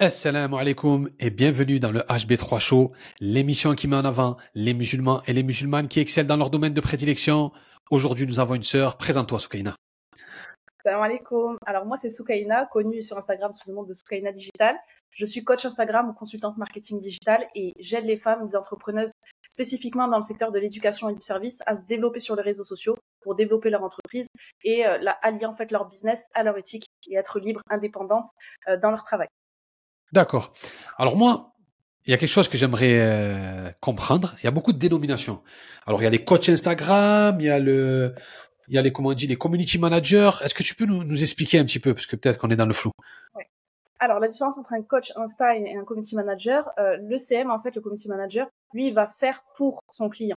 Assalamu alaikum et bienvenue dans le HB3 Show, l'émission qui met en avant les musulmans et les musulmanes qui excellent dans leur domaine de prédilection. Aujourd'hui, nous avons une sœur. Présente-toi, Soukaina. Salam alaikum. Alors moi, c'est Soukaina, connue sur Instagram sous le nom de Soukaina Digital. Je suis coach Instagram ou consultante marketing digital et j'aide les femmes, les entrepreneuses, spécifiquement dans le secteur de l'éducation et du service, à se développer sur les réseaux sociaux pour développer leur entreprise et euh, allier en fait leur business à leur éthique et être libre, indépendante euh, dans leur travail. D'accord. Alors moi, il y a quelque chose que j'aimerais euh, comprendre. Il y a beaucoup de dénominations. Alors il y a les coachs Instagram, il y a le, il y a les comment on les community managers. Est-ce que tu peux nous, expliquer un petit peu? Parce que peut-être qu'on est dans le flou. Alors la différence entre un coach Insta et un community manager, euh, le CM en fait, le community manager, lui, va faire pour son client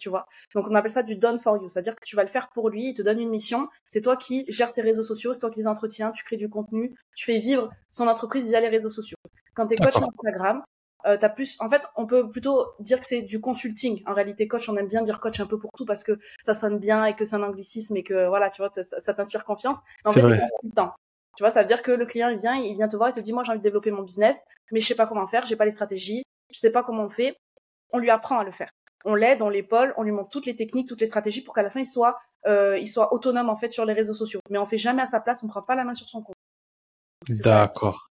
tu vois. Donc on appelle ça du done for you, c'est-à-dire que tu vas le faire pour lui, il te donne une mission, c'est toi qui gères ses réseaux sociaux, c'est toi qui les entretiens, tu crées du contenu, tu fais vivre son entreprise via les réseaux sociaux. Quand tu es coach Instagram, euh, as plus, en fait, on peut plutôt dire que c'est du consulting. En réalité, coach, on aime bien dire coach un peu pour tout parce que ça sonne bien et que c'est un anglicisme et que voilà, tu vois, ça, t'inspire confiance. en fait, vrai. Tu vois, ça veut dire que le client, il vient, il vient te voir, il te dit, moi, j'ai envie de développer mon business, mais je sais pas comment faire, j'ai pas les stratégies, je sais pas comment on fait. On lui apprend à le faire on l'aide, on l'épaule, on lui montre toutes les techniques, toutes les stratégies pour qu'à la fin il soit, euh, il soit autonome en fait sur les réseaux sociaux. Mais on fait jamais à sa place, on prend pas la main sur son compte. D'accord.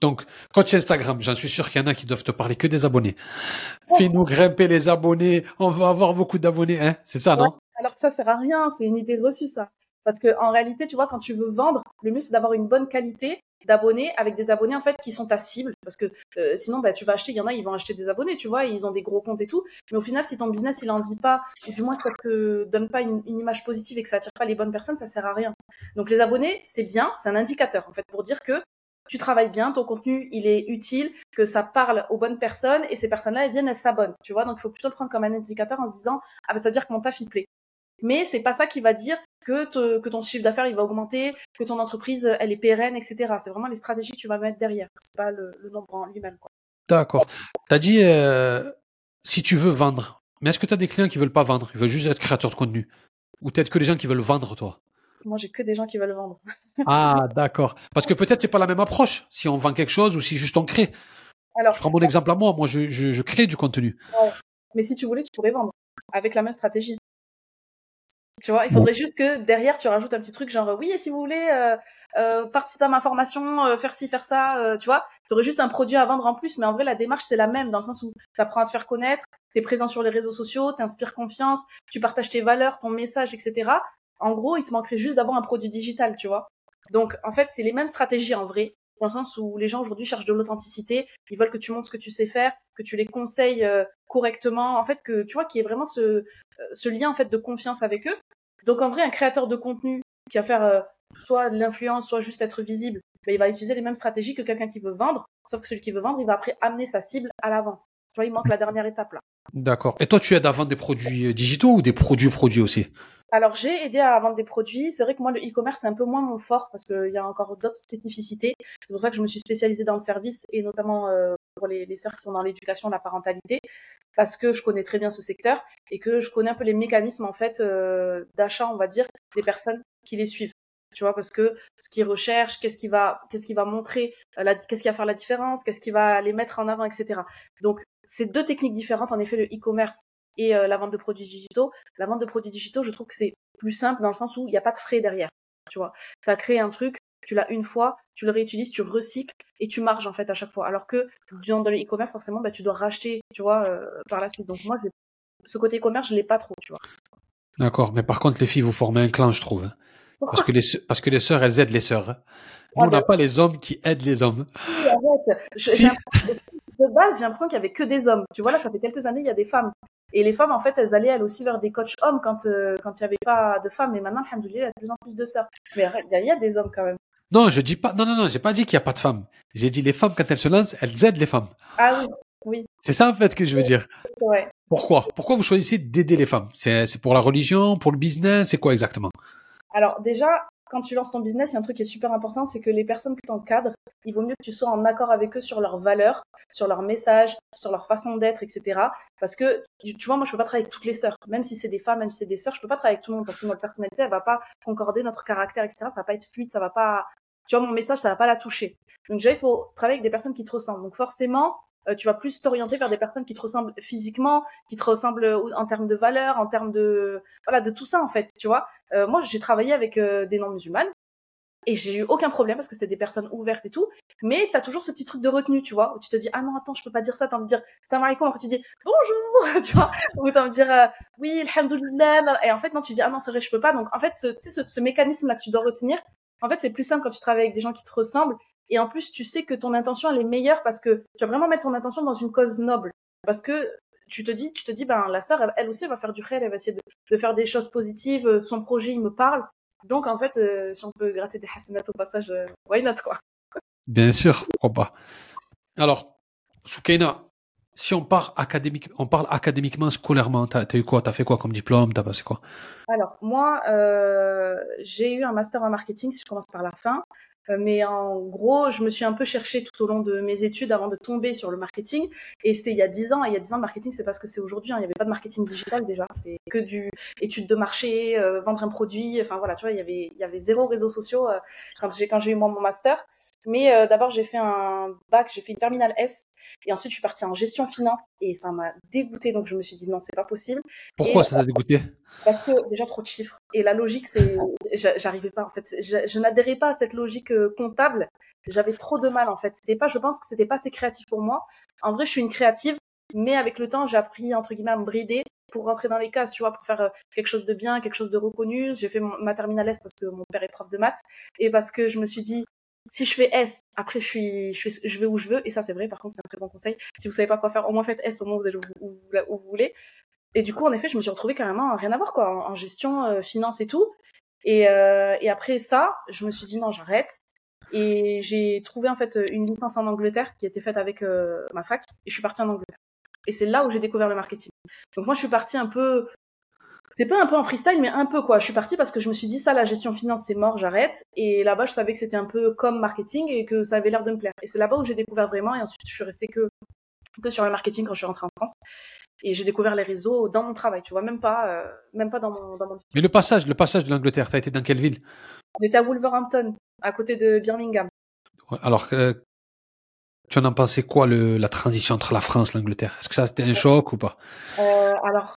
Donc, coach Instagram, j'en suis sûr qu'il y en a qui doivent te parler que des abonnés. Fais-nous grimper les abonnés, on va avoir beaucoup d'abonnés, hein C'est ça, non? Alors que ça sert à rien, c'est une idée reçue ça. Parce que en réalité, tu vois, quand tu veux vendre, le mieux c'est d'avoir une bonne qualité d'abonnés avec des abonnés en fait qui sont ta cible parce que euh, sinon bah tu vas acheter il y en a ils vont acheter des abonnés tu vois ils ont des gros comptes et tout mais au final si ton business il en dit pas du moins ça te donne pas une, image positive et que ça attire pas les bonnes personnes ça sert à rien donc les abonnés c'est bien c'est un indicateur en fait pour dire que tu travailles bien, ton contenu il est utile, que ça parle aux bonnes personnes et ces personnes-là elles viennent, elles s'abonnent, tu vois. Donc il faut plutôt le prendre comme un indicateur en se disant ah ben ça veut dire que mon taf plaît. Mais c'est pas ça qui va dire que, que ton chiffre d'affaires il va augmenter, que ton entreprise elle est pérenne, etc. C'est vraiment les stratégies que tu vas mettre derrière. C'est pas le, nombre en lui-même. D'accord. Tu as dit euh, si tu veux vendre, mais est-ce que tu as des clients qui veulent pas vendre? Ils veulent juste être créateurs de contenu Ou peut-être que des gens qui veulent vendre, toi? Moi, j'ai que des gens qui veulent vendre. ah, d'accord. Parce que peut-être c'est pas la même approche si on vend quelque chose ou si juste on crée. Alors, je prends mon exemple à moi. Moi, je, je, crée du contenu. Mais si tu voulais, tu pourrais vendre avec la même stratégie. Tu vois, il faudrait juste que derrière tu rajoutes un petit truc genre oui et si vous voulez euh, euh, participer à ma formation, euh, faire ci, faire ça, euh, tu vois, tu aurais juste un produit à vendre en plus, mais en vrai la démarche c'est la même dans le sens où tu apprends à te faire connaître, tu es présent sur les réseaux sociaux, tu inspires confiance, tu partages tes valeurs, ton message, etc. En gros, il te manquerait juste d'avoir un produit digital, tu vois. Donc en fait c'est les mêmes stratégies en vrai, dans le sens où les gens aujourd'hui cherchent de l'authenticité, ils veulent que tu montres ce que tu sais faire, que tu les conseilles correctement, en fait que tu vois qu'il y ait vraiment ce, ce lien en fait de confiance avec eux. Donc en vrai, un créateur de contenu qui va faire euh, soit l'influence, soit juste être visible, ben, il va utiliser les mêmes stratégies que quelqu'un qui veut vendre, sauf que celui qui veut vendre, il va après amener sa cible à la vente. Tu vois, il manque la dernière étape là. D'accord. Et toi, tu aides à vendre des produits euh, digitaux ou des produits produits aussi? Alors j'ai aidé à vendre des produits. C'est vrai que moi le e-commerce c'est un peu moins mon fort parce qu'il y a encore d'autres spécificités. C'est pour ça que je me suis spécialisée dans le service et notamment euh, pour les, les sœurs qui sont dans l'éducation, la parentalité, parce que je connais très bien ce secteur et que je connais un peu les mécanismes en fait euh, d'achat, on va dire, des personnes qui les suivent. Tu vois, parce que ce qu'ils recherchent, qu'est-ce qui va, qu'est-ce qui va montrer, euh, qu'est-ce qui va faire la différence, qu'est-ce qui va les mettre en avant, etc. Donc c'est deux techniques différentes. En effet, le e-commerce et euh, la vente de produits digitaux. La vente de produits digitaux, je trouve que c'est plus simple dans le sens où il n'y a pas de frais derrière. Tu vois, tu as créé un truc, tu l'as une fois, tu le réutilises, tu recycles et tu marges en fait à chaque fois. Alors que dans le e-commerce, forcément, bah, tu dois racheter, tu vois, euh, par la suite. Donc moi, ce côté e-commerce, je l'ai pas trop, tu vois. D'accord, mais par contre, les filles, vous formez un clan, je trouve. Hein. Parce que les parce que les sœurs, elles aident les sœurs. Hein. Nous, on n'a pas les hommes qui aident les hommes. de base, j'ai l'impression qu'il y avait que des hommes. Tu vois là, ça fait quelques années, il y a des femmes. Et les femmes, en fait, elles allaient elles aussi vers des coachs hommes quand euh, quand il n'y avait pas de femmes. Mais maintenant, alhamdoulilah, il y a de plus en plus de sœurs. Mais il y, a des hommes quand même. Non, je dis pas. Non, non, non, j'ai pas dit qu'il n'y a pas de femmes. J'ai dit les femmes quand elles se lancent, elles aident les femmes. Ah oui, oui. C'est ça en fait que je veux dire. Ouais. Pourquoi? Pourquoi vous choisissez d'aider les femmes? C'est pour la religion, pour le business, c'est quoi exactement? Alors déjà, quand tu lances ton business, il y a un truc qui est super important, c'est que les personnes qui t'encadrent, il vaut mieux que tu sois en accord avec eux sur leurs valeurs, sur leurs messages, sur leur façon d'être, etc. Parce que, tu vois, moi, je peux pas travailler avec toutes les sœurs. Même si c'est des femmes, même si c'est des sœurs, je peux pas travailler avec tout le monde parce que notre personnalité, elle va pas concorder notre caractère, etc. Ça va pas être fluide, ça va pas, tu vois, mon message, ça va pas la toucher. Donc déjà, il faut travailler avec des personnes qui te ressemblent. Donc forcément, euh, tu vas plus t'orienter vers des personnes qui te ressemblent physiquement, qui te ressemblent en termes de valeurs, en termes de voilà de tout ça en fait, tu vois. Euh, moi, j'ai travaillé avec euh, des non musulmanes et j'ai eu aucun problème parce que c'était des personnes ouvertes et tout. Mais t'as toujours ce petit truc de retenue, tu vois, où tu te dis ah non attends je peux pas dire ça, t'as envie de dire salam alaikum, après tu dis bonjour, tu vois, ou t'as envie de dire euh, oui alhamdoulilah, et en fait non tu dis ah non c'est vrai je peux pas. Donc en fait ce, ce, ce mécanisme là que tu dois retenir, en fait c'est plus simple quand tu travailles avec des gens qui te ressemblent. Et en plus tu sais que ton intention elle est meilleure parce que tu vas vraiment mettre ton intention dans une cause noble, parce que tu te dis, tu te dis, ben la sœur, elle, aussi, elle va faire du khayr, elle va essayer de, de faire des choses positives. Euh, son projet, il me parle. Donc, en fait, euh, si on peut gratter des hasanat au passage, euh, why not, quoi? Bien sûr, pourquoi pas. Alors, Soukaina, si on, part académique, on parle académiquement, scolairement, t'as as eu quoi? T'as fait quoi comme diplôme? T'as passé quoi? Alors, moi, euh, j'ai eu un master en marketing, si je commence par la fin. Euh, mais en gros, je me suis un peu cherchée tout au long de mes études avant de tomber sur le marketing. Et c'était il y a dix ans. Et il y a dix ans, le marketing, c'est pas ce que c'est aujourd'hui. Hein. Il n'y avait pas de marketing digital déjà. C'était que du étude de marché, euh, vendre un produit. Enfin voilà, tu vois, il y avait, il y avait zéro réseaux sociaux euh, quand j'ai quand j'ai eu moi mon master. Mais d'abord, j'ai fait un bac, j'ai fait une terminale S. Et ensuite, je suis partie en gestion finance. Et ça m'a dégoûté. Donc je me suis dit non, c'est pas possible. Pourquoi ça t'a dégoûté Parce que déjà trop de chiffres. Et la logique, c'est, j'arrivais pas en fait. Je, n'adhérais pas à cette logique comptable, j'avais trop de mal en fait. C'était pas, je pense que c'était pas assez créatif pour moi. En vrai, je suis une créative, mais avec le temps, j'ai appris entre guillemets à me brider pour rentrer dans les cases, tu vois, pour faire euh, quelque chose de bien, quelque chose de reconnu. J'ai fait ma terminale S parce que mon père est prof de maths et parce que je me suis dit si je fais S, après je suis, je, je vais où je veux et ça c'est vrai. Par contre, c'est un très bon conseil. Si vous savez pas quoi faire, au moins faites S, au moins vous allez où, vous voulez. Et du coup, en effet, je me suis retrouvée carrément rien à voir quoi, en, gestion, euh, finance et tout. Et, euh, et après ça, je me suis dit non, j'arrête. Et j'ai trouvé en fait une licence en Angleterre qui était faite avec euh, ma fac et je suis partie en Angleterre. Et c'est là où j'ai découvert le marketing. Donc moi je suis partie un peu c'est pas un peu en freestyle mais un peu quoi. Je suis partie parce que je me suis dit ça la gestion finance c'est mort, j'arrête et là-bas je savais que c'était un peu comme marketing et que ça avait l'air de me plaire. Et c'est là-bas où j'ai découvert vraiment et ensuite je suis restée que que sur le marketing quand je suis rentrée en France et j'ai découvert les réseaux dans mon travail, tu vois, même pas euh, même pas dans mon dans mon Mais le passage, le passage de l'Angleterre, tu as été dans quelle ville? J'étais à Wolverhampton à côté de Birmingham. Alors, euh, tu en as pensé quoi le, la transition entre la France et l'Angleterre? Est-ce que ça c'était un choc ou pas? Euh, Alors,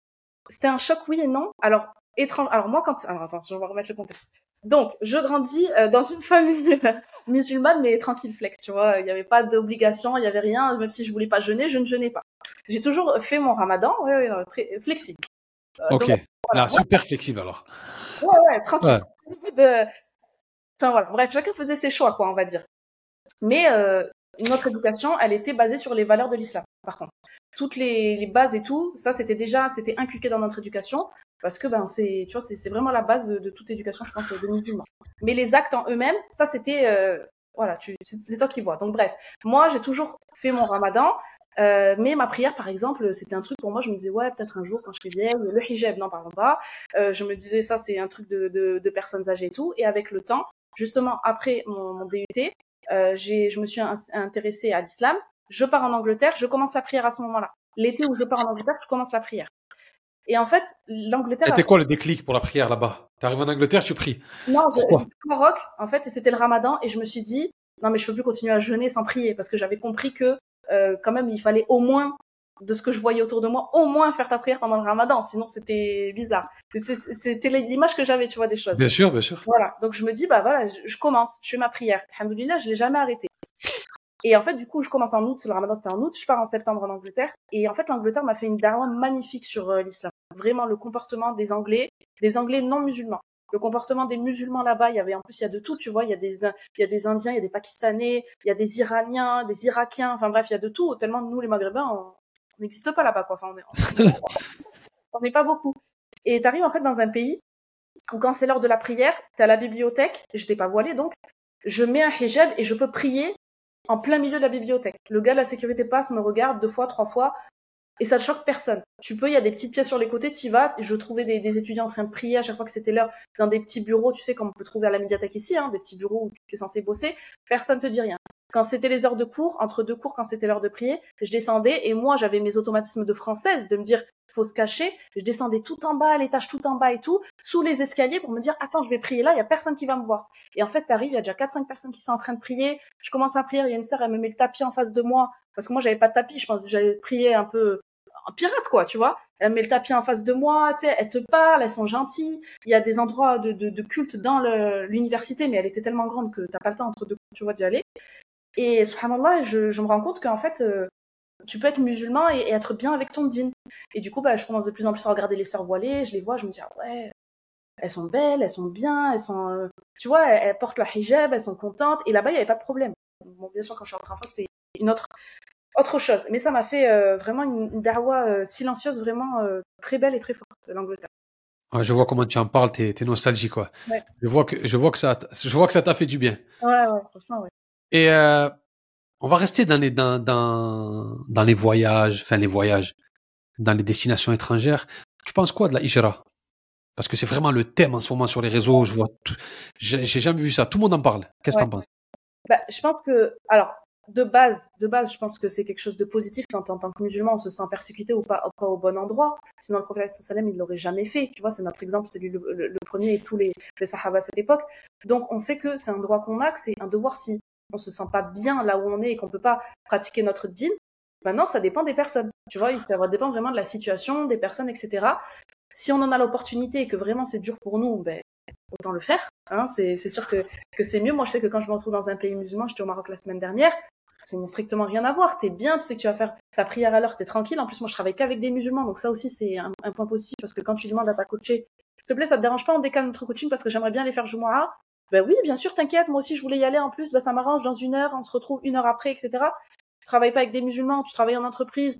c'était un choc, oui et non. Alors, étrange. Alors moi, quand alors attends, je vais remettre le contexte. Donc, je grandis euh, dans une famille musulmane, mais tranquille flex, tu vois. Il n'y avait pas d'obligation, il n'y avait rien. Même si je voulais pas jeûner, je ne jeûnais pas. J'ai toujours fait mon ramadan, ouais, ouais, très flexible. ok, donc, super flexible alors. Ouais, ouais, tranquille. De, Enfin voilà, bref, chacun faisait ses choix, quoi, on va dire. Mais euh, notre éducation, elle était basée sur les valeurs de l'islam, par contre. Toutes les, les, bases et tout, ça c'était déjà, c'était inculqué dans notre éducation, parce que ben c'est, tu vois, c'est vraiment la base de, de, toute éducation, je pense, de musulmans. Mais les actes en eux-mêmes, ça c'était, euh, voilà, c'est toi qui vois. Donc bref, moi j'ai toujours fait mon ramadan, euh, mais ma prière, par exemple, c'était un truc pour moi. Je me disais ouais, peut-être un jour quand je serai vieille, le hijab, n'en parlons pas. Euh, je me disais ça, c'est un truc de, de, de, personnes âgées et tout. Et avec le temps, justement après mon, mon DUT, euh, je me suis intéressée à l'islam. Je pars en Angleterre, je commence la prière à ce moment-là. L'été où je pars en Angleterre, je commence la prière. Et en fait, l'Angleterre. C'était quoi le déclic pour la prière là-bas? T'arrives en Angleterre, tu pries Non, j'étais au Maroc, en fait, et c'était le ramadan, et je me suis dit, non, mais je peux plus continuer à jeûner sans prier, parce que j'avais compris que, euh, quand même, il fallait au moins de ce que je voyais autour de moi, au moins faire ta prière pendant le ramadan, sinon c'était bizarre. C'était l'image que j'avais, tu vois, des choses. Bien sûr, bien sûr. Voilà, donc je me dis, bah voilà, je, commence, je fais ma prière. Alhamdoulilah, je l'ai jamais arrêté. Et en fait, du coup, je commence en août, le ramadan c'était en août, je pars en septembre en Angleterre. Et en fait, l'Angleterre m'a fait une dawa magnifique sur euh, l'islam. Vraiment, le comportement des Anglais, des Anglais non musulmans. Le comportement des musulmans là-bas, il y avait en plus il y a de tout, tu vois, il y a des il y a des Indiens, il y a des Pakistanais, il y a des Iraniens, des Irakiens, enfin bref, il y a de tout. Tellement nous les Maghrébins, on, n'existe pas là-bas, quoi. Enfin, on n'est pas beaucoup. Et t'arrives en fait dans un pays où quand c'est l'heure de la prière, t'es à la bibliothèque, j'étais pas voilée donc, je mets un hijab et je peux prier en plein milieu de la bibliothèque. Le gars de la sécurité passe, me regarde deux fois, trois fois, et ça choque personne. Tu peux, il y a des petites pièces sur les côtés, tu y vas. Je trouvais des, des, étudiants en train de prier à chaque fois que c'était l'heure dans des petits bureaux, tu sais, comme on peut trouver à la médiathèque ici, hein, des petits bureaux où tu es censé bosser. Personne te dit rien. Quand c'était les heures de cours, entre deux cours, quand c'était l'heure de prier, je descendais et moi, j'avais mes automatismes de française de me dire, faut se cacher. Je descendais tout en bas, l'étage tout en bas et tout, sous les escaliers pour me dire, attends, je vais prier là, il y a personne qui va me voir. Et en fait, t'arrives, il y a déjà 4-5 personnes qui sont en train de prier. Je commence ma prière, il y a une sœur, elle me met le tapis en face de moi. Parce que moi, j'avais pas de tapis, je pense que j'allais prier un peu en pirate, quoi, tu vois. Elle met le tapis en face de moi, tu sais, elle te parle, elles sont gentilles. Il y a des endroits de, de, de culte dans l'université, mais elle était tellement grande que t'as pas le temps entre deux, tu vois, d'y aller. Et subhanallah, je, je me rends compte qu'en fait, euh, tu peux être musulman et, être bien avec ton dîn. Et du coup, bah, je commence de plus en plus à regarder les sœurs voilées, je les vois, je me dis, ah ouais, elles sont belles, elles sont bien, elles sont, euh, tu vois, elles, portent le hijab, elles sont contentes. Et là-bas, il n'y avait pas de problème. Bon, bien sûr, quand je suis rentrée en France, c'était une autre, autre chose. Mais ça m'a fait euh, vraiment une, une darwa silencieuse, vraiment très belle et très forte, l'Angleterre. je vois comment tu en parles, t'es es nostalgique, quoi. Je vois que je vois que ça, je vois que ça t'a fait du bien. Ouais, ouais, franchement, ouais. Et euh, on va rester dans les dans, dans dans les voyages, enfin les voyages, dans les destinations étrangères. Tu penses quoi de la hijra? Parce que c'est vraiment le thème en ce moment sur les réseaux. Je vois, j'ai jamais vu ça. Tout le monde en parle. Qu'est-ce que tu en penses? Bah, je pense que, alors, de base, de base, je pense que c'est quelque chose de positif quand en tant que musulman on se sent persécuté ou pas, pas au bon endroit. Sinon le prophète sallam il l'aurait jamais fait. Tu vois, c'est notre exemple, c'est lui le, premier et tous les, les sahaba à cette époque. Donc on sait que c'est un droit qu'on a, que c'est un devoir si on se sent pas bien là où on est et qu'on peut pas pratiquer notre din, maintenant ça dépend des personnes. Tu vois, ça dépend vraiment de la situation, des personnes, etc. Si on en a l'opportunité et que vraiment c'est dur pour nous, ben autant le faire. Hein, c'est sûr que, c'est mieux. Moi, je sais que quand je me retrouve dans un pays musulman, j'étais au Maroc la semaine dernière, c'est strictement rien à voir. T'es bien, tu sais que tu vas faire ta prière à l'heure, t'es tranquille. En plus, moi, je travaille qu'avec des musulmans, donc ça aussi, c'est un, point positif parce que quand tu demandes à ta coacher, s'il te plaît, ça te dérange pas, on décale notre coaching parce que j'aimerais bien les faire Jumu'ah. Ben oui, bien sûr, t'inquiète, moi aussi je voulais y aller en plus, ben ça m'arrange dans une heure, on se retrouve une heure après, etc. Tu travailles pas avec des musulmans, tu travailles en entreprise,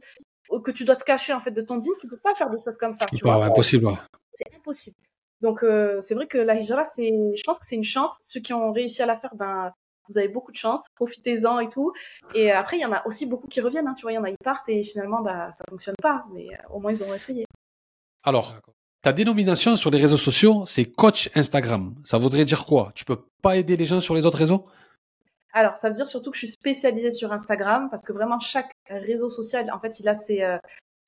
que tu dois te cacher en fait de ton dîme, tu peux pas faire des choses comme ça. Vois. impossible. C'est impossible. Donc euh, c'est vrai que la hijra, c'est, je pense que c'est une chance. Ceux qui ont réussi à la faire, ben vous avez beaucoup de chance, profitez-en et tout. Et après, il y en a aussi beaucoup qui reviennent. Hein, tu vois, il y en a ils partent et finalement, bah ça fonctionne pas, mais euh, au moins ils ont essayé. Alors, ta dénomination sur les réseaux sociaux, c'est coach Instagram. Ça voudrait dire quoi? Tu peux pas aider les gens sur les autres réseaux? Alors, ça veut dire surtout que je suis spécialisée sur Instagram parce que vraiment chaque réseau social, en fait, il a ses, euh,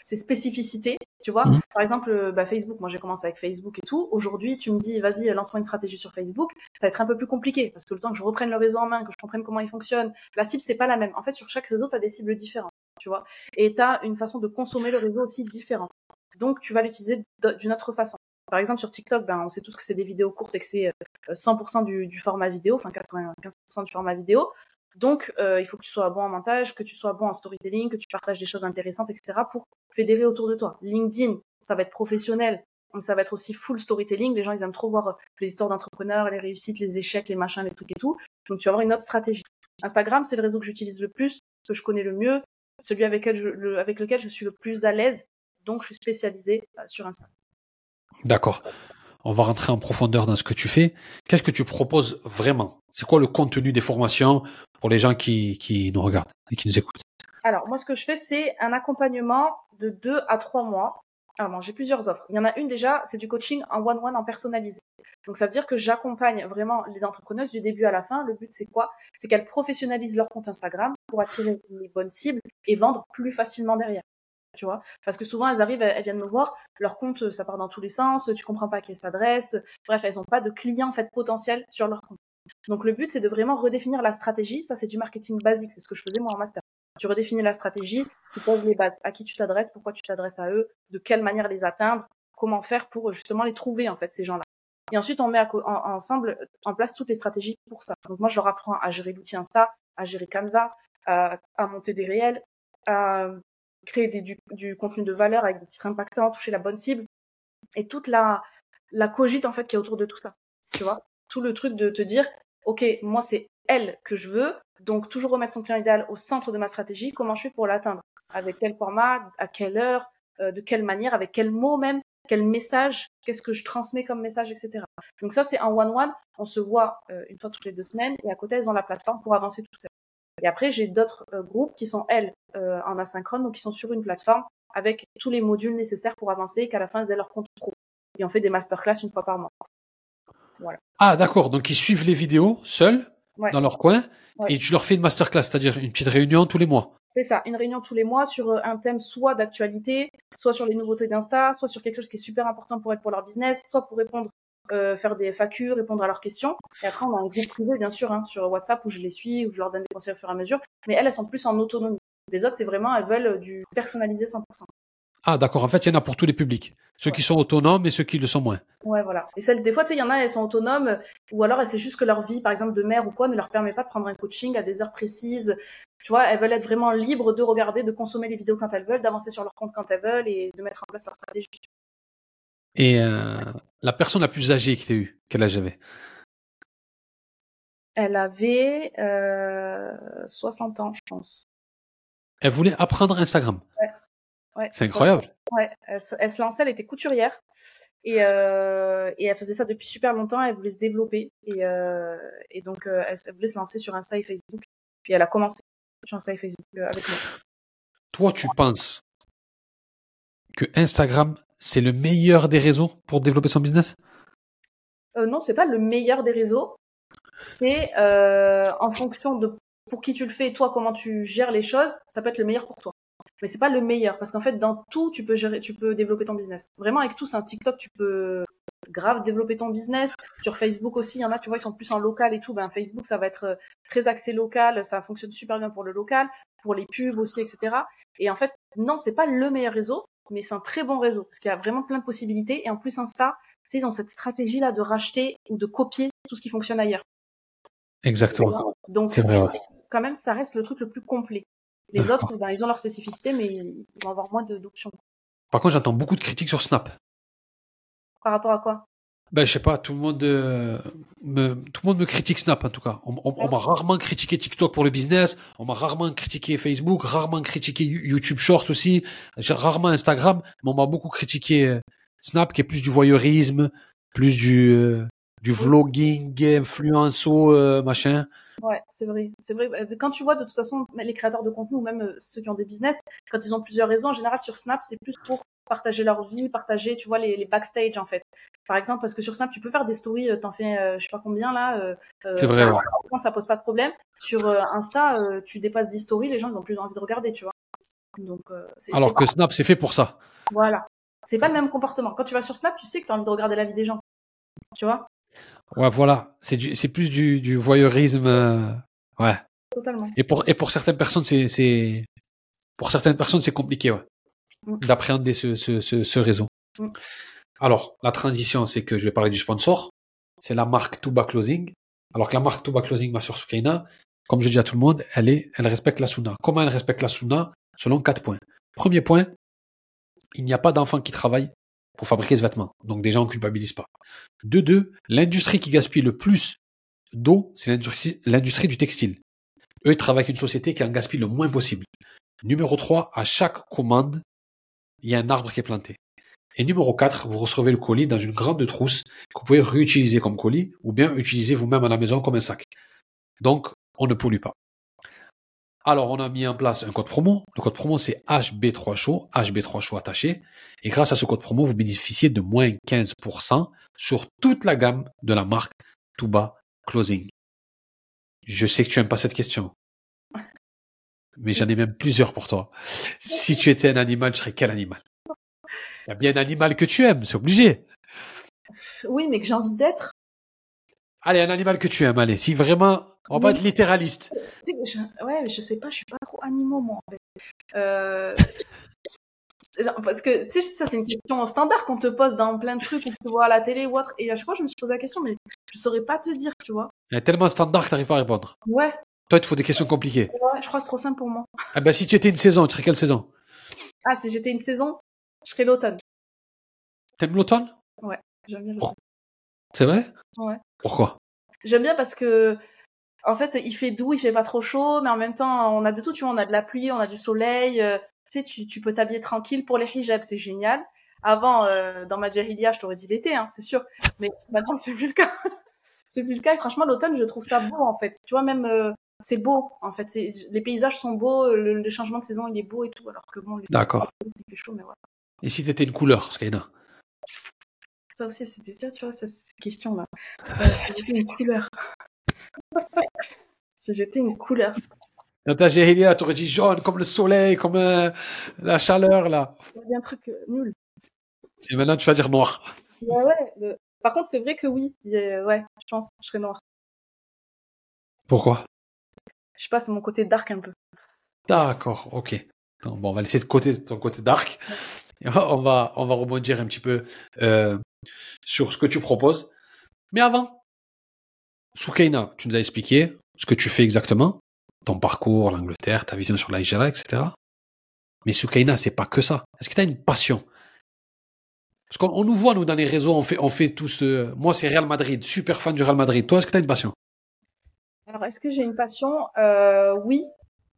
ses spécificités. Tu vois, mhm. par exemple, euh, bah, Facebook, moi j'ai commencé avec Facebook et tout. Aujourd'hui, tu me dis, vas-y, lance-moi une stratégie sur Facebook. Ça va être un peu plus compliqué parce que le temps que je reprenne le réseau en main, que je comprenne comment il fonctionne, la cible, c'est pas la même. En fait, sur chaque réseau, tu as des cibles différentes, tu vois. Et tu as une façon de consommer le réseau aussi différente. Donc, tu vas l'utiliser d'une autre façon. Par exemple, sur TikTok, ben, on sait tous que c'est des vidéos courtes et que c'est 100% euh, du, format vidéo, enfin 95% du format vidéo. Donc, euh, il faut que tu sois bon en montage, que tu sois bon en storytelling, que tu partages des choses intéressantes, etc. pour fédérer autour de toi. LinkedIn, ça va être professionnel, ça va être aussi full storytelling. Les gens, ils aiment trop voir euh, les histoires d'entrepreneurs, les réussites, les échecs, les machins, les trucs et tout. Donc, tu vas avoir une autre stratégie. Instagram, c'est le réseau que j'utilise le plus, que je connais le mieux, celui avec lequel je suis le plus à l'aise donc, je suis spécialisée euh, sur Instagram. D'accord. On va rentrer en profondeur dans ce que tu fais. Qu'est-ce que tu proposes vraiment? C'est quoi le contenu des formations pour les gens qui, qui nous regardent et qui nous écoutent? Alors, moi, ce que je fais, c'est un accompagnement de deux à trois mois. Alors, j'ai plusieurs offres. Il y en a une déjà, c'est du coaching en one-one, en personnalisé. Donc, ça veut dire que j'accompagne vraiment les entrepreneuses du début à la fin. Le but, c'est quoi? C'est qu'elles professionnalisent leur compte Instagram pour attirer les bonnes cibles et vendre plus facilement derrière tu vois. Parce que souvent, elles arrivent, elles, viennent me voir, leur compte, ça part dans tous les sens, tu comprends pas à qui elles s'adressent. Bref, elles n'ont pas de clients, en fait, potentiels sur leur compte. Donc, le but, c'est de vraiment redéfinir la stratégie. Ça, c'est du marketing basique. C'est ce que je faisais, moi, en master. Tu redéfinis la stratégie, tu poses les bases. À qui tu t'adresses, pourquoi tu t'adresses à eux, de quelle manière les atteindre, comment faire pour justement les trouver, en fait, ces gens-là. Et ensuite, on met ensemble en place toutes les stratégies pour ça. Donc, moi, je leur apprends à gérer l'outil Insta, à gérer Canva, à, à monter des réels, à créer du, contenu de valeur avec des titres impactants, toucher la bonne cible et toute la, cogite en fait qui est autour de tout ça. Tu vois, tout le truc de te dire, ok, moi c'est elle que je veux, donc toujours remettre son client idéal au centre de ma stratégie. Comment je fais pour l'atteindre? Avec quel format? À quelle heure? Euh, De quelle manière? Avec quel mot même? Quel message? Qu'est-ce que je transmets comme message, etc. Donc ça c'est un one-one. On se voit euh, une fois toutes les deux semaines et à côté elles ont la plateforme pour avancer tout seul. Et après, j'ai d'autres euh, groupes qui sont, elles, euh, en asynchrone, donc qui sont sur une plateforme avec tous les modules nécessaires pour avancer et qu'à la fin, elles aient leur compte pro. Et on fait des masterclass une fois par mois. Voilà. Ah, d'accord. Donc, ils suivent les vidéos seuls, dans leur coin, et tu leur fais une masterclass, c'est-à-dire une petite réunion tous les mois. C'est ça, une réunion tous les mois sur euh, un thème soit d'actualité, soit sur les nouveautés d'Insta, soit sur quelque chose qui est super important pour être pour leur business, soit pour répondre, euh, faire des FAQ, répondre à leurs questions. Et après, on a un groupe privé, bien sûr, hein, sur WhatsApp où je les suis, où je leur donne des conseils au fur et à mesure. Mais elles, elles sont plus en autonomie. Les autres, c'est vraiment, elles veulent du personnalisé 100%. Ah, d'accord. En fait, il y en a pour tous les publics. Ceux qui sont autonomes et ceux qui le sont moins. Ouais, voilà. Et celles, des fois, tu sais, il y en a, elles sont autonomes, ou alors c'est juste que leur vie, par exemple, de mère ou quoi, ne leur permet pas de prendre un coaching à des heures précises. Tu vois, elles veulent être vraiment libres de regarder, de consommer les vidéos quand elles veulent, d'avancer sur leur compte quand elles veulent et de mettre en place leur stratégie. Et euh, la personne la plus âgée qui t'a eu, quel âge avait? Elle avait euh, 60 ans, je pense. Elle voulait apprendre Instagram. Ouais. Ouais, c'est incroyable. Ouais, elle, se lançait, elle était couturière et, euh, et elle faisait ça depuis super longtemps. Elle voulait se développer et, euh, et donc elle, voulait se lancer sur Insta et Facebook. Puis elle a commencé sur Insta et Facebook avec moi. Toi, tu penses que Instagram c'est le meilleur des réseaux pour développer son business? Euh, Non, c'est pas le meilleur des réseaux. C'est euh, en fonction de pour qui tu le fais, toi comment tu gères les choses, ça peut être le meilleur pour toi mais c'est pas le meilleur parce qu'en fait dans tout tu peux gérer, tu peux développer ton business. Vraiment avec tout, c'est un TikTok, tu peux grave développer ton business. Sur Facebook aussi, il y en a, tu vois, ils sont plus en local et tout. Ben Facebook, ça va être euh, très axé local, ça fonctionne super bien pour le local, pour les pubs aussi, etc. Et en fait, non, c'est pas le meilleur réseau, mais c'est un très bon réseau parce qu'il y a vraiment plein de possibilités. Et en plus Insta, tu sais, ils ont cette stratégie là de racheter ou de copier tout ce qui fonctionne ailleurs. Exactement. Donc, quand même, ça reste le truc le plus complet. Les autres, ben, ils ont leur spécificité, mais ils vont avoir moins d'options. Par contre, j'entends beaucoup de critiques sur Snap. Par rapport à quoi? Ben, je sais pas, tout le monde euh, me, tout le monde me critique Snap en tout cas. On, m'a rarement critiqué TikTok pour le business, on m'a rarement critiqué Facebook, rarement critiqué YouTube Short aussi, rarement Instagram, mais on m'a beaucoup critiqué euh, Snap qui est plus du voyeurisme, plus du euh, du vlogging, influenceau, machin. Ouais, c'est vrai. C'est vrai. Euh, quand tu vois de toute façon les créateurs de contenu ou même euh, ceux qui ont des business, quand ils ont plusieurs réseaux, en général sur Snap, c'est plus pour partager leur vie, partager, tu vois, les, les backstage en fait. Par exemple, parce que sur Snap, tu peux faire des stories, euh, t'en fais, je sais pas combien là. c'est vrai. Ouais. Ça pose pas de problème. Sur Insta, tu dépasses 10 stories, les gens ils ont plus envie de regarder, tu vois. Donc. Alors que Snap, c'est fait pour ça. Voilà. C'est pas le même comportement. Quand tu vas sur Snap, tu sais que tu as envie de regarder la vie des gens. Tu vois? Ouais, voilà. C'est du, c'est plus du, du voyeurisme. Euh, ouais. Totalement. Et pour, et pour certaines personnes, c'est, c'est, pour certaines personnes, c'est compliqué, ouais. Mm. D'appréhender ce, ce, ce, réseau. Mm. Alors, la transition, c'est que je vais parler du sponsor. C'est la marque Tuba Closing. Alors que la marque Tuba Closing, ma soeur Soukaina, comme je dis à tout le monde, elle est, elle respecte la Sunna. Comment elle respecte la Sunna? Selon quatre points. Premier point, il n'y a pas d'enfants qui travaillent pour fabriquer ce vêtement. Donc déjà, on ne culpabilise pas. De deux, l'industrie qui gaspille le plus d'eau, c'est l'industrie du textile. Eux, ils travaillent avec une société qui en gaspille le moins possible. Numéro 3, à chaque commande, il y a un arbre qui est planté. Et numéro 4, vous recevez le colis dans une grande trousse que vous pouvez réutiliser comme colis ou bien utiliser vous-même à la maison comme un sac. Donc, on ne pollue pas. Alors, on a mis en place un code promo. Le code promo, c'est HB3Show, HB3Show attaché. Et grâce à ce code promo, vous bénéficiez de moins 15% sur toute la gamme de la marque Tuba Closing. Je sais que tu n'aimes pas cette question. Mais j'en ai même plusieurs pour toi. Si tu étais un animal, tu serais quel animal? Il y a bien un animal que tu aimes, c'est obligé. Oui, mais que j'ai envie d'être. Allez, un animal que tu aimes, allez. Si vraiment on va être littéraliste. ouais, mais je sais pas, je suis pas trop animaux, moi, en fait. Euh... Parce que, tu sais, ça, c'est une question standard qu'on te pose dans plein de trucs que tu vois à la télé ou autre. Et à chaque fois, je me suis posé la question, mais je saurais pas te dire, tu vois. Il y a tellement standard que t'arrives pas à répondre. Ouais. Toi, il te faut des questions compliquées. Ouais, je crois que c'est trop simple pour moi. Ah bah, si tu étais une saison, tu serais quelle saison? Ah, si j'étais une saison, je serais l'automne. T'aimes l'automne? Ouais, j'aime bien l'automne. C'est vrai? Ouais. Pourquoi? J'aime bien parce que en fait, il fait doux, il fait pas trop chaud, mais en même temps, on a de tout, tu vois, on a de la pluie, on a du soleil, euh, tu sais, tu, peux t'habiller tranquille pour les hijabs, c'est génial. Avant, euh, dans ma jahiliya, je t'aurais dit l'été, hein, c'est sûr, mais maintenant, c'est plus le cas. c'est plus le cas, et franchement, l'automne, je trouve ça beau, en fait. Tu vois, même, euh, c'est beau, en fait, les paysages sont beaux, le, changement de saison, il est beau et tout, alors que bon, D'accord. c'est plus chaud, mais voilà. Et si t'étais une couleur, Skyna Ça aussi, c'était, tu vois, cette question-là. Euh, une couleur. si j'étais une couleur. Dans ta tu aurais dit jaune, comme le soleil, comme euh, la chaleur, là. C'est un truc euh, nul. Et maintenant, tu vas dire noir. Ouais, ouais. Par contre, c'est vrai que oui. Ouais, je pense que je serais noir. Pourquoi? Je sais pas, c'est mon côté dark un peu. D'accord, ok. Bon, on va laisser de côté ton côté dark. On va, on va rebondir un petit peu euh, sur ce que tu proposes. Mais avant, Soukaina, tu nous as expliqué ce que tu fais exactement, ton parcours, l'Angleterre, ta vision sur l'Algérie, etc. Mais Soukaina, c'est pas que ça. Est-ce que tu as une passion? Parce qu'on nous voit, nous, dans les réseaux, on fait, on fait tous. Euh, moi, c'est Real Madrid, super fan du Real Madrid. Toi, est-ce que tu as une passion? Alors, est-ce que j'ai une passion? Euh, Oui.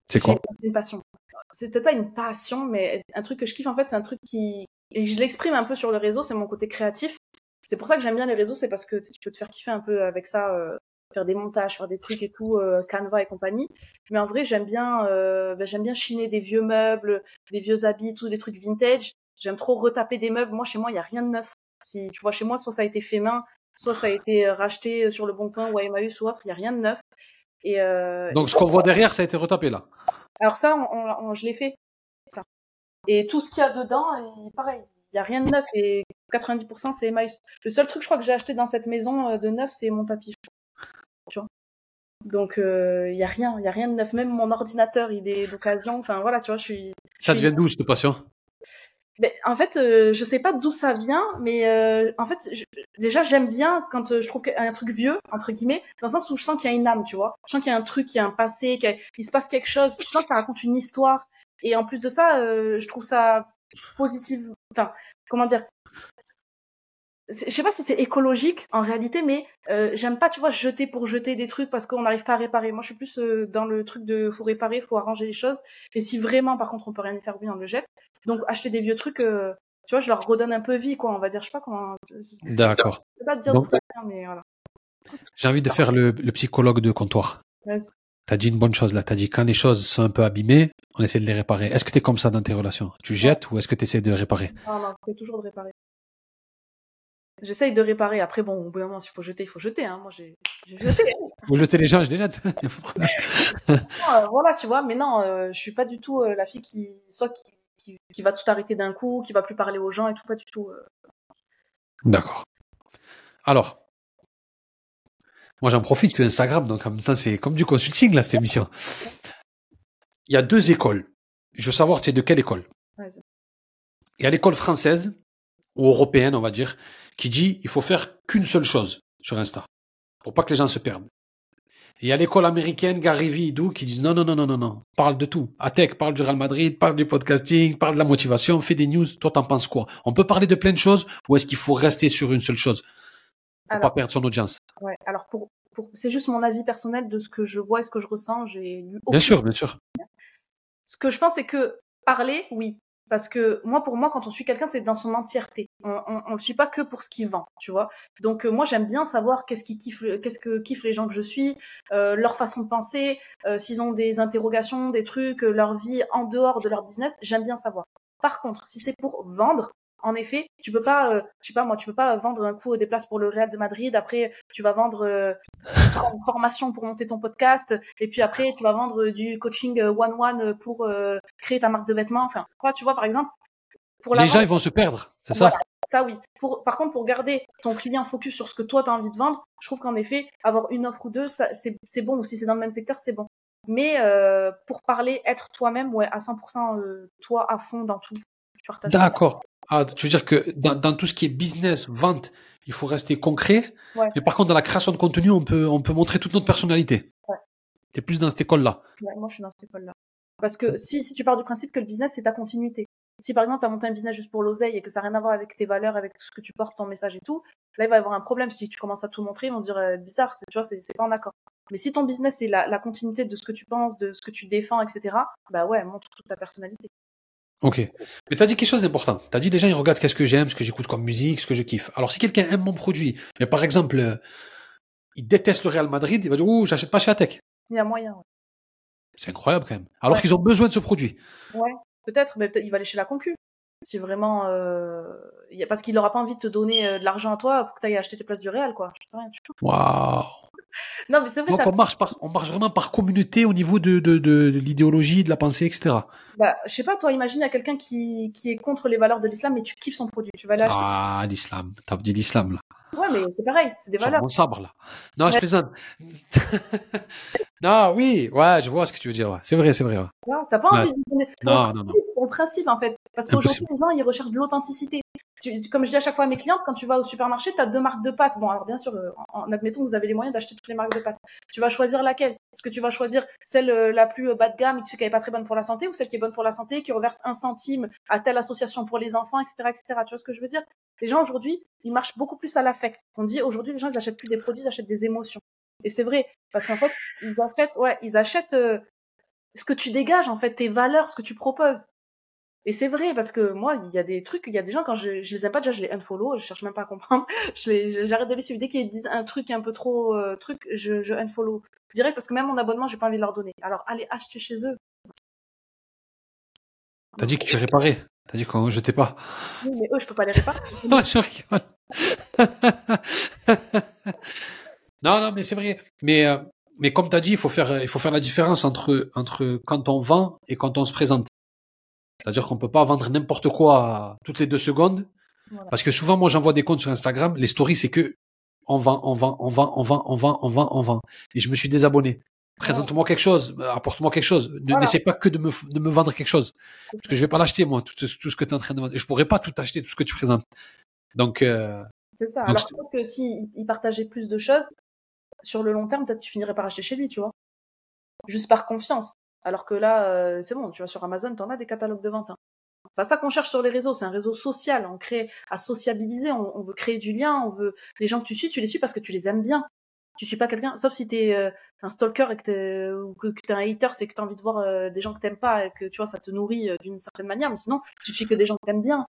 C'est quoi? Une passion. C'est peut-être pas une passion, mais un truc que je kiffe, en fait, c'est un truc qui. Et je l'exprime un peu sur le réseau, c'est mon côté créatif. C'est pour ça que j'aime bien les réseaux, c'est parce que tu peux te faire kiffer un peu avec ça, euh, faire des montages, faire des trucs et tout, euh, Canva et compagnie. Mais en vrai, j'aime bien, euh, ben, j'aime bien chiner des vieux meubles, des vieux habits, tous des trucs vintage. J'aime trop retaper des meubles. Moi, chez moi, il y a rien de neuf. Si tu vois chez moi, soit ça a été fait main, soit ça a été racheté sur le Bon Coin ou à Emmaüs ou autre. Il y a rien de neuf. Et donc, ce qu'on voit derrière, ça a été retapé là. Alors ça, on, je l'ai fait. Ça. Et tout ce qu'il y a dedans, pareil, il y a rien de neuf et 90% c'est Emmaüs. Le seul truc, je crois, que j'ai acheté dans cette maison euh, de neuf, c'est mon tapis. Tu vois. Donc il euh, y a rien, il y a rien de neuf. Même mon ordinateur, il est d'occasion. Enfin voilà, tu vois, je suis. Ça devient d'où cette passion ben, en fait, euh, je sais pas d'où ça vient, mais euh, en fait, déjà j'aime bien quand euh, je trouve un truc vieux entre guillemets, dans le sens où je sens qu'il y a une âme, tu vois. Je sens qu'il y a un truc, qu'il y a un passé, qu'il se passe quelque chose. Tu sens que ça raconte une histoire. Et en plus de ça, je trouve ça positif. Enfin, comment dire? Je sais pas si c'est écologique en réalité, mais euh, j'aime pas, tu vois, jeter pour jeter des trucs parce qu'on n'arrive pas à réparer. Moi, je suis plus euh, dans le truc de faut réparer, faut arranger les choses. Et si vraiment, par contre, on peut rien y faire bien, on le jette. Donc, acheter des vieux trucs, euh, tu vois, je leur redonne un peu vie, quoi. On va dire, je sais pas comment. D'accord. Je peux pas te dire Donc, ça mais voilà. J'ai envie de faire le, le psychologue de comptoir. T'as dit une bonne chose là. T'as dit quand les choses sont un peu abîmées, on essaie de les réparer. Est-ce que t'es comme ça dans tes relations? Tu jettes ou est-ce que tu essaies de réparer? Non, non, c'est toujours de réparer. J'essaye de réparer. Après, bon, au bout d'un moment, s'il faut jeter, il faut jeter. Hein. Moi, j'ai jeté. Hein. Vous jetez les gens, je les jette. Euh, voilà, tu vois. Mais non, euh, je suis pas du tout euh, la fille qui, soit qui, qui, va tout arrêter d'un coup, qui va plus parler aux gens et tout, pas du tout. D'accord. Alors, moi, j'en profite que Instagram, donc en même temps, c'est comme du consulting, là, cette émission. Il y a deux écoles. Je veux savoir, tu es de quelle école? Il y a l'école française, ou européenne, on va dire, qui dit il faut faire qu'une seule chose sur Insta pour pas que les gens se perdent. Il y a l'école américaine, Gary Vee, qui disent non, non, non, non, non, non, parle de tout. Atec, parle du Real Madrid, parle du podcasting, parle de la motivation, fais des news. Toi, t'en penses quoi? On peut parler de plein de choses ou est-ce qu'il faut rester sur une seule chose? Pour pas perdre son audience Ouais, alors pour, pour c'est juste mon avis personnel de ce que je vois et ce que je ressens. J'ai Bien sûr, bien sûr. Ce que je pense, c'est que parler, oui, parce que moi, pour moi, quand on suit quelqu'un, c'est dans son entièreté. On, on, le suit pas que pour ce qu'il vend, tu vois. Donc euh, moi, j'aime bien savoir qu'est-ce qui kiffe, qu'est-ce que kiffent les gens que je suis, euh, leur façon de penser, euh, s'ils ont des interrogations, des trucs, leur vie en dehors de leur business. J'aime bien savoir. Par contre, si c'est pour vendre, en effet, tu peux pas, euh, je sais pas moi, tu peux pas vendre un coup des places pour le Real de Madrid. Après, tu vas vendre euh, une formation pour monter ton podcast, et puis après, tu vas vendre du coaching one one pour euh, créer ta marque de vêtements. Enfin, quoi, tu vois, par exemple, pour les gens ils vont se perdre, c'est ça? Ça oui. Pour, par contre, pour garder ton client focus sur ce que toi tu as envie de vendre, je trouve qu'en effet, avoir une offre ou deux, c'est bon. Ou si c'est dans le même secteur, c'est bon. Mais pour parler, être toi-même, ouais, à 100% toi à fond dans tout. D'accord. Ah, tu veux dire que dans, tout ce qui est business, vente, il faut rester concret. Mais par contre, dans la création de contenu, on peut, on peut montrer toute notre personnalité. Ouais. Tu es plus dans cette école-là. Ouais, moi, je suis dans cette école-là. Parce que si, si tu pars du principe que le business, c'est ta continuité. Si par exemple, tu as monté un business juste pour l'oseille et que ça n'a rien à voir avec tes valeurs, avec ce que tu portes, ton message et tout, là, il va y avoir un problème. Si tu commences à tout montrer, ils vont dire euh, bizarre, tu vois, c'est pas en accord. Mais si ton business, c'est la, la continuité de ce que tu penses, de ce que tu défends, etc., bah ouais, montre toute ta personnalité. Ok. Mais tu as dit quelque chose d'important. Tu as dit déjà, ils regardent qu'est-ce que j'aime, ce que j'écoute comme musique, ce que je kiffe. Alors, si quelqu'un aime mon produit, mais par exemple, euh, il déteste le Real Madrid, il va dire, ouh, j'achète pas chez Atec. Il y a moyen. C'est incroyable quand même. Alors qu'ils ont besoin de ce produit. Ouais, peut-être, mais peut-être il va aller chez la concu. Si vraiment. Euh, parce qu'il n'aura pas envie de te donner euh, de l'argent à toi pour que tu ailles acheter tes places du Real, quoi. Je sais rien, Waouh! non, mais c'est vrai, Donc ça. on marche par, on marche vraiment par communauté au niveau de, de, de, de l'idéologie, de la pensée, etc. Bah, je sais pas, toi, imagine, il y a quelqu'un qui, qui est contre les valeurs de l'islam, mais tu kiffes son produit. Tu vas aller acheter. Ah, l'islam. T'as dit l'islam, là. Ouais, mais c'est pareil, c'est des Sur valeurs. mon sabre, là. Non, je Ouais. plaisante. non, oui, ouais, je vois ce que tu veux dire. ouais. C'est vrai, c'est vrai. ouais. Tu vois, T'as pas envie de donner. Non, non, non. pour le principe, en fait. Parce qu'aujourd'hui, les gens, ils recherchent de l'authenticité. Comme je dis à chaque fois à mes clientes, quand tu vas au supermarché, tu as deux marques de pâtes. Bon, alors bien sûr, euh, en, en admettant que vous avez les moyens d'acheter toutes les marques de pâtes. Tu vas choisir laquelle? Est-ce que tu vas choisir celle euh, la plus euh, bas de gamme et tu sais qu'elle est pas très bonne pour la santé ou celle qui est bonne pour la santé, qui reverse un centime à telle association pour les enfants, etc., etc. Tu vois ce que je veux dire? Les gens aujourd'hui, ils marchent beaucoup plus à l'affect. On dit aujourd'hui, les gens, ils achètent plus des produits, ils achètent des émotions. Et c'est vrai, parce qu'en fait, ils achètent, ouais, ils achètent euh, ce que tu dégages, en fait, tes valeurs, ce que tu proposes. Et c'est vrai, parce que moi, il y a des trucs, il y a des gens, quand je, je les aime pas, déjà, je les unfollow, je cherche même pas à comprendre. J'arrête de les suivre. Dès qu'ils disent un truc un peu trop euh, truc, je, je unfollow. Direct, parce que même mon abonnement, j'ai pas envie de leur donner. Alors, allez acheter chez eux. T'as dit que tu réparais. T'as dit qu'on jetait pas. Oui, mais eux, je peux pas les réparer. Non, je rigole. non, non, mais c'est vrai. Mais, euh, mais comme tu as dit, il faut faire, il faut faire la différence entre, entre quand on vend et quand on se présente. C'est-à-dire qu'on peut pas vendre n'importe quoi toutes les deux secondes. Voilà. Parce que souvent, moi, j'envoie des comptes sur Instagram. Les stories, c'est que on vend, on vend, on vend, on vend, on vend, on vend, on vend. Et je me suis désabonné. Présente-moi quelque chose, apporte-moi quelque chose. Ne Voilà. n'essaie pas que de me, de me vendre quelque chose. Parce que je vais pas l'acheter, moi, tout, tout ce que tu es en train de vendre. Et je pourrais pas tout acheter, tout ce que tu présentes. Donc, euh, C'est ça. Donc, Alors peut-être que s'il il partageait plus de choses, sur le long terme, peut-être tu finirais par acheter chez lui, tu vois. Juste par confiance. Alors que là, euh, c'est bon, tu vois, sur Amazon, t'en as des catalogues de vente. hein. C'est ça qu'on cherche sur les réseaux, c'est un réseau social. On crée à sociabiliser, on, veut créer du lien, on veut les gens que tu suis, tu les suis parce que tu les aimes bien. Tu suis pas quelqu'un, sauf si t'es euh, un stalker et que t'es ou que, t'es un hater, c'est que t'as envie de voir euh, des gens que t'aimes pas et que tu vois ça te nourrit euh, d'une certaine manière. Mais sinon, tu suis que des gens que t'aimes bien.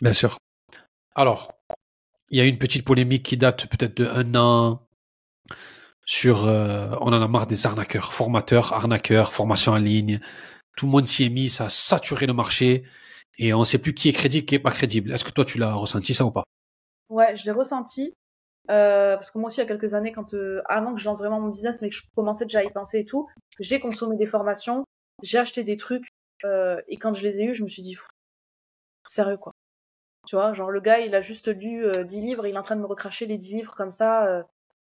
Bien sûr. Alors, il y a une petite polémique qui date peut-être de un an sur. euh, on en a marre des arnaqueurs, formateurs, arnaqueurs, formation en ligne. Tout le monde s'y est mis, ça a saturé le marché et on ne sait plus qui est crédible, qui est pas crédible. Est-ce que toi tu l'as ressenti ça ou pas? Ouais, je l'ai ressenti. Euh, parce que moi aussi, il y a quelques années, quand euh, avant que je lance vraiment mon business, mais que je commençais déjà à y penser et tout, j'ai consommé des formations, j'ai acheté des trucs, euh, et quand je les ai eus, je me suis dit, sérieux quoi. Tu vois, genre le gars, il a juste lu euh, 10 livres, il est en train de me recracher les 10 livres comme ça. euh,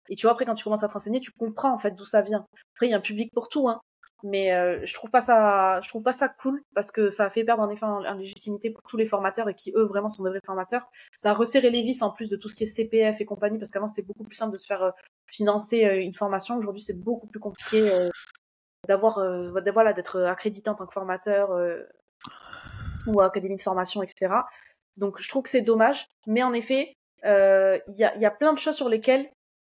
et tu vois, après, quand tu commences à te renseigner, tu comprends en fait d'où ça vient. Après, il y a un public pour tout, hein. Mais euh, je trouve pas ça, je trouve pas ça cool parce que ça a fait perdre en effet en, légitimité pour tous les formateurs et qui eux vraiment sont de vrais formateurs. Ça a resserré les vis en plus de tout ce qui est CPF et compagnie parce qu'avant c'était beaucoup plus simple de se faire euh, financer euh, une formation. Aujourd'hui c'est beaucoup plus compliqué euh, d'avoir, voilà, d'être accrédité en tant que formateur ou académie de formation, etc. Donc je trouve que c'est dommage. Mais en effet, euh, il y, a, il y a plein de choses sur lesquelles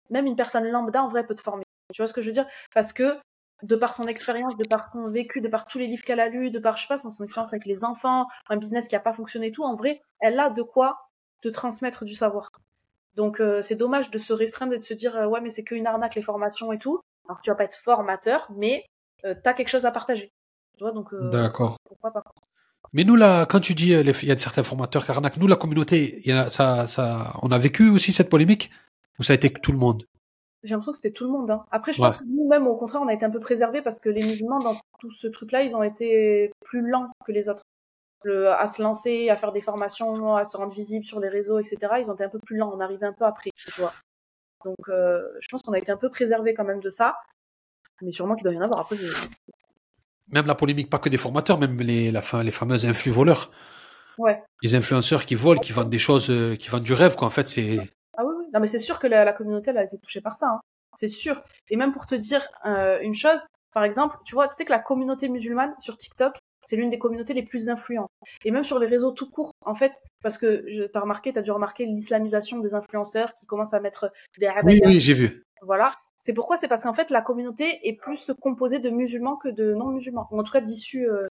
même une personne lambda en vrai peut te former. Tu vois ce que je veux dire? Parce que de par son expérience, de par son vécu, de par tous les livres qu'elle a lus, de par, je sais pas, son expérience avec les enfants, un business qui a pas fonctionné et tout, en vrai, elle a de quoi te transmettre du savoir. Donc euh, c'est dommage de se restreindre et de se dire euh, ouais mais c'est qu'une arnaque les formations et tout. Alors tu vas pas être formateur, mais euh, t'as quelque chose à partager. Tu vois donc euh, D'accord. pourquoi pas. Mais nous là, quand tu dis euh, il y a certains formateurs qui arnaquent, nous la communauté, y a, ça, ça, on a vécu aussi cette polémique ou ça a été tout le monde? J'ai l'impression que c'était tout le monde. Hein. Après je Ouais. pense que nous-mêmes au contraire on a été un peu préservés parce que les musulmans dans tout ce truc-là ils ont été plus lents que les autres. Le, à se lancer, à faire des formations, à se rendre visible sur les réseaux, etc. Ils ont été un peu plus lents. On arrivait un peu après, tu vois. Donc euh, je pense qu'on a été un peu préservés quand même de ça. Mais sûrement qu'il doit y en avoir. Après, je- Même la polémique, pas que des formateurs, même les, la, les fameuses influx voleurs. ouais. Les influenceurs qui volent, qui vendent des choses, euh, qui vendent du rêve, quoi. En fait, c'est. Ah oui, oui. Non, mais c'est sûr que la, la communauté, elle a été touchée par ça. hein. C'est sûr. Et même pour te dire euh, une chose, par exemple, tu vois, tu sais que la communauté musulmane sur TikTok, c'est l'une des communautés les plus influentes. Et même sur les réseaux tout court, en fait, parce que t'as remarqué, t'as dû remarquer l'islamisation des influenceurs qui commencent à mettre des Oui, oui, j'ai vu. Voilà. C'est pourquoi C'est parce qu'en fait, la communauté est plus composée de musulmans que de non-musulmans. Ou en tout cas, d'issus, euh,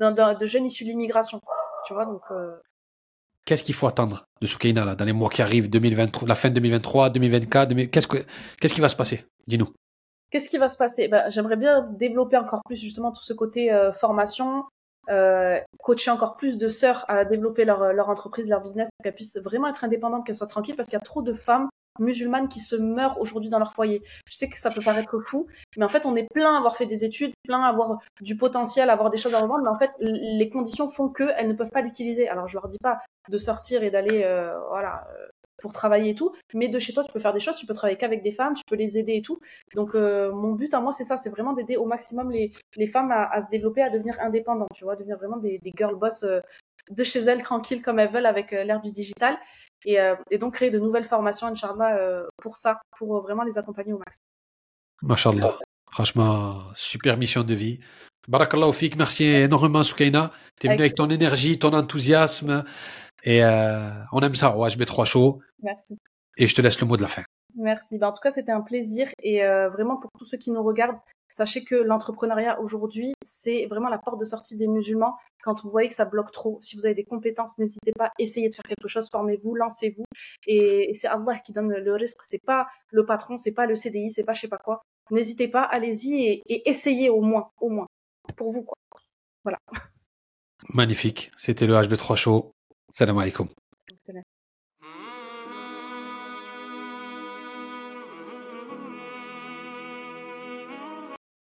de jeunes issus de l'immigration. Tu vois, donc... euh, Qu'est-ce qu'il faut attendre de Soukaina, là, dans les mois qui arrivent, 2023, la fin 2023, 2024, 2000 qu'est-ce, que, qu'est-ce qui va se passer? Dis-nous. Qu'est-ce qui va se passer? Ben, J'aimerais bien développer encore plus justement tout ce côté euh, formation, euh, coacher encore plus de sœurs à développer leur, leur entreprise, leur business, pour qu'elles puissent vraiment être indépendantes, qu'elles soient tranquilles, parce qu'il y a trop de femmes musulmanes qui se meurent aujourd'hui dans leur foyer. Je sais que ça peut paraître fou, mais en fait, on est plein à avoir fait des études, plein à avoir du potentiel, à avoir des choses à revendre, mais en fait, les conditions font qu'elles ne peuvent pas l'utiliser. Alors, je leur dis pas de sortir et d'aller, euh, voilà, euh, pour travailler et tout, mais de chez toi, tu peux faire des choses, tu peux travailler qu'avec des femmes, tu peux les aider et tout. Donc, euh, mon but à moi, c'est ça, c'est vraiment d'aider au maximum les, les femmes à, à, se développer, à devenir indépendantes, tu vois, devenir vraiment des, des girl boss de chez elles, tranquilles comme elles veulent avec l'ère du digital. Et, euh, et, donc créer de nouvelles formations, Inch'Allah, euh, pour ça, pour vraiment les accompagner au max. Masha'Allah. Franchement, super mission de vie. Barakallahu fik, merci énormément Soukaina. Tu es venu avec ton énergie, ton enthousiasme. Et euh, on aime ça, mets trois chaud. Merci. Et je te laisse le mot de la fin. Merci. Ben, en tout cas, c'était un plaisir. Et euh, vraiment, pour tous ceux qui nous regardent, sachez que l'entrepreneuriat aujourd'hui, c'est vraiment la porte de sortie des musulmans. Quand vous voyez que ça bloque trop, si vous avez des compétences, n'hésitez pas, essayez de faire quelque chose, formez-vous, lancez-vous. Et, c'est Allah qui donne le risque. C'est pas le patron, c'est pas le CDI, c'est pas je sais pas quoi. N'hésitez pas, allez-y et, et essayez au moins, au moins, pour vous quoi. Voilà. Magnifique. C'était le HB3 Show. Salam alaikum.